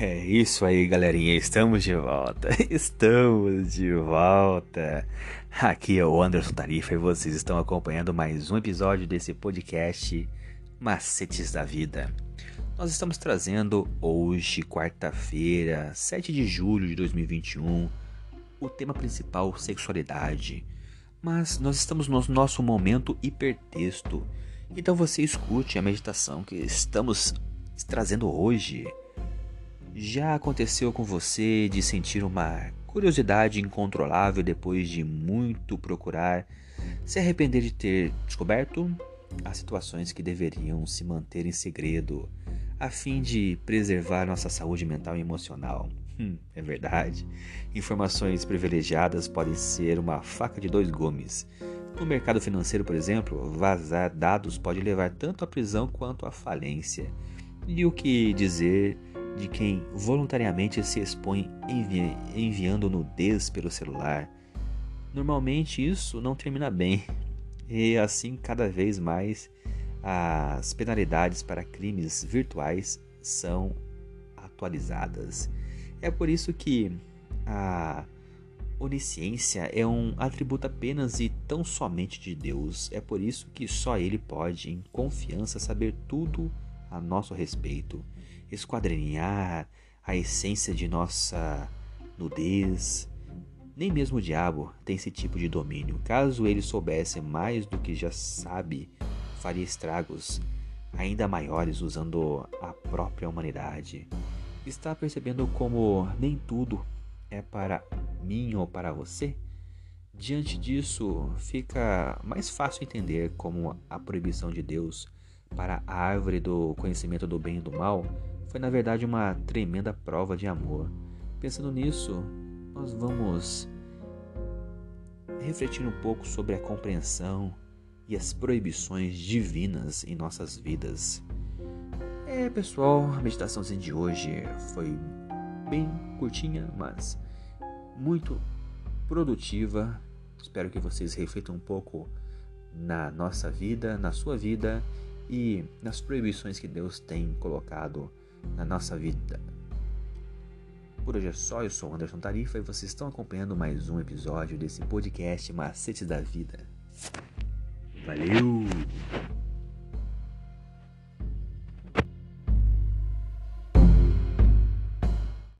É isso aí, galerinha. Estamos de volta. Estamos de volta. Aqui é o Anderson Tarifa e vocês estão acompanhando mais um episódio desse podcast Macetes da Vida. Nós estamos trazendo hoje, quarta-feira, 7 de julho de 2021, o tema principal sexualidade. Mas nós estamos no nosso momento hipertexto. Então você escute a meditação que estamos trazendo hoje. Já aconteceu com você de sentir uma curiosidade incontrolável depois de muito procurar, se arrepender de ter descoberto as situações que deveriam se manter em segredo, a fim de preservar nossa saúde mental e emocional? Hum, é verdade. Informações privilegiadas podem ser uma faca de dois gumes. No mercado financeiro, por exemplo, vazar dados pode levar tanto à prisão quanto à falência. E o que dizer de quem voluntariamente se expõe envi enviando nudez pelo celular. Normalmente isso não termina bem, e assim cada vez mais as penalidades para crimes virtuais são atualizadas. É por isso que a onisciência é um atributo apenas e tão somente de Deus. É por isso que só Ele pode, em confiança, saber tudo a nosso respeito esquadrinhar a essência de nossa nudez. Nem mesmo o diabo tem esse tipo de domínio. Caso ele soubesse mais do que já sabe, faria estragos ainda maiores usando a própria humanidade. Está percebendo como nem tudo é para mim ou para você? Diante disso, fica mais fácil entender como a proibição de Deus para a árvore do conhecimento do bem e do mal foi na verdade uma tremenda prova de amor. Pensando nisso, nós vamos refletir um pouco sobre a compreensão e as proibições divinas em nossas vidas. É, pessoal, a meditação de hoje foi bem curtinha, mas muito produtiva. Espero que vocês reflitam um pouco na nossa vida, na sua vida e nas proibições que Deus tem colocado na nossa vida. Por hoje é só, eu sou Anderson Tarifa e vocês estão acompanhando mais um episódio desse podcast Macetes da Vida. Valeu!